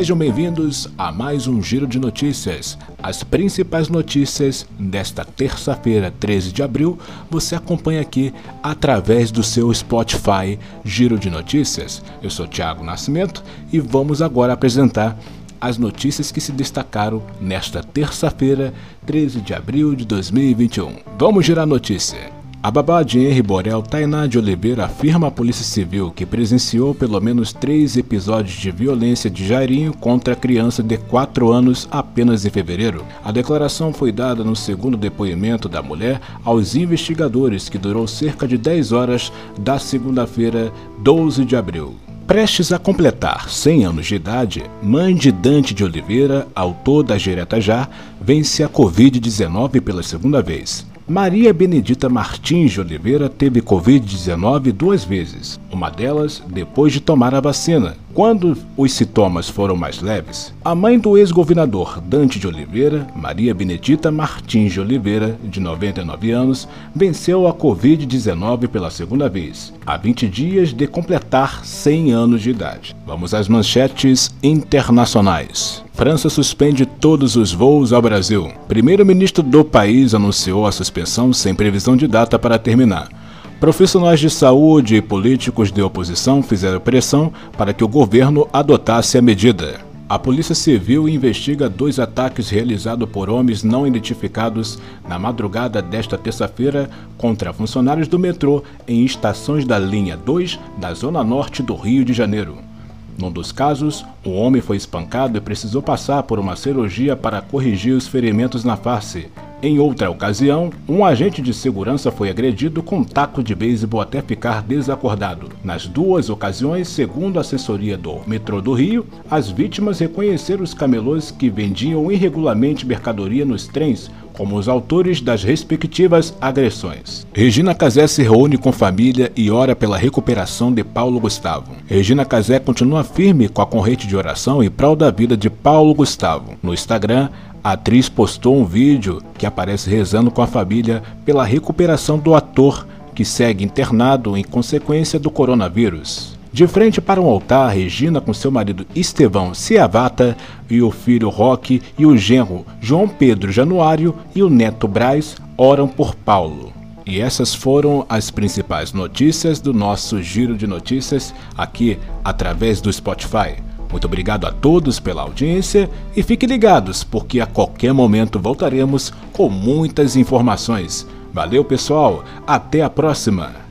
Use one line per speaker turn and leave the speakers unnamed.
Sejam bem-vindos a mais um Giro de Notícias. As principais notícias desta terça-feira, 13 de abril, você acompanha aqui através do seu Spotify Giro de Notícias. Eu sou Thiago Nascimento e vamos agora apresentar as notícias que se destacaram nesta terça-feira, 13 de abril de 2021. Vamos girar a notícia. A babá de Henry Borel, Tainá de Oliveira, afirma à Polícia Civil que presenciou pelo menos três episódios de violência de Jairinho contra a criança de 4 anos apenas em fevereiro. A declaração foi dada no segundo depoimento da mulher aos investigadores, que durou cerca de 10 horas da segunda-feira, 12 de abril. Prestes a completar 100 anos de idade, mãe de Dante de Oliveira, autor da Gereta Já, vence a Covid-19 pela segunda vez. Maria Benedita Martins de Oliveira teve Covid-19 duas vezes, uma delas depois de tomar a vacina. Quando os sintomas foram mais leves, a mãe do ex-governador Dante de Oliveira, Maria Benedita Martins de Oliveira, de 99 anos, venceu a Covid-19 pela segunda vez, há 20 dias de completar 100 anos de idade. Vamos às manchetes internacionais. França suspende todos os voos ao Brasil. Primeiro-ministro do país anunciou a suspensão sem previsão de data para terminar. Profissionais de saúde e políticos de oposição fizeram pressão para que o governo adotasse a medida. A Polícia Civil investiga dois ataques realizados por homens não identificados na madrugada desta terça-feira contra funcionários do metrô em estações da linha 2 da Zona Norte do Rio de Janeiro. Num dos casos, o homem foi espancado e precisou passar por uma cirurgia para corrigir os ferimentos na face. Em outra ocasião, um agente de segurança foi agredido com um taco de beisebol até ficar desacordado. Nas duas ocasiões, segundo a assessoria do metrô do Rio, as vítimas reconheceram os camelôs que vendiam irregularmente mercadoria nos trens como os autores das respectivas agressões. Regina Casé se reúne com família e ora pela recuperação de Paulo Gustavo. Regina Casé continua firme com a corrente de oração e prol da vida de Paulo Gustavo. No Instagram, a atriz postou um vídeo que aparece rezando com a família pela recuperação do ator que segue internado em consequência do coronavírus. De frente para um altar, Regina com seu marido Estevão Ciavata e o filho Roque e o genro João Pedro Januário e o neto Braz oram por Paulo. E essas foram as principais notícias do nosso giro de notícias aqui através do Spotify. Muito obrigado a todos pela audiência e fiquem ligados, porque a qualquer momento voltaremos com muitas informações. Valeu, pessoal, até a próxima!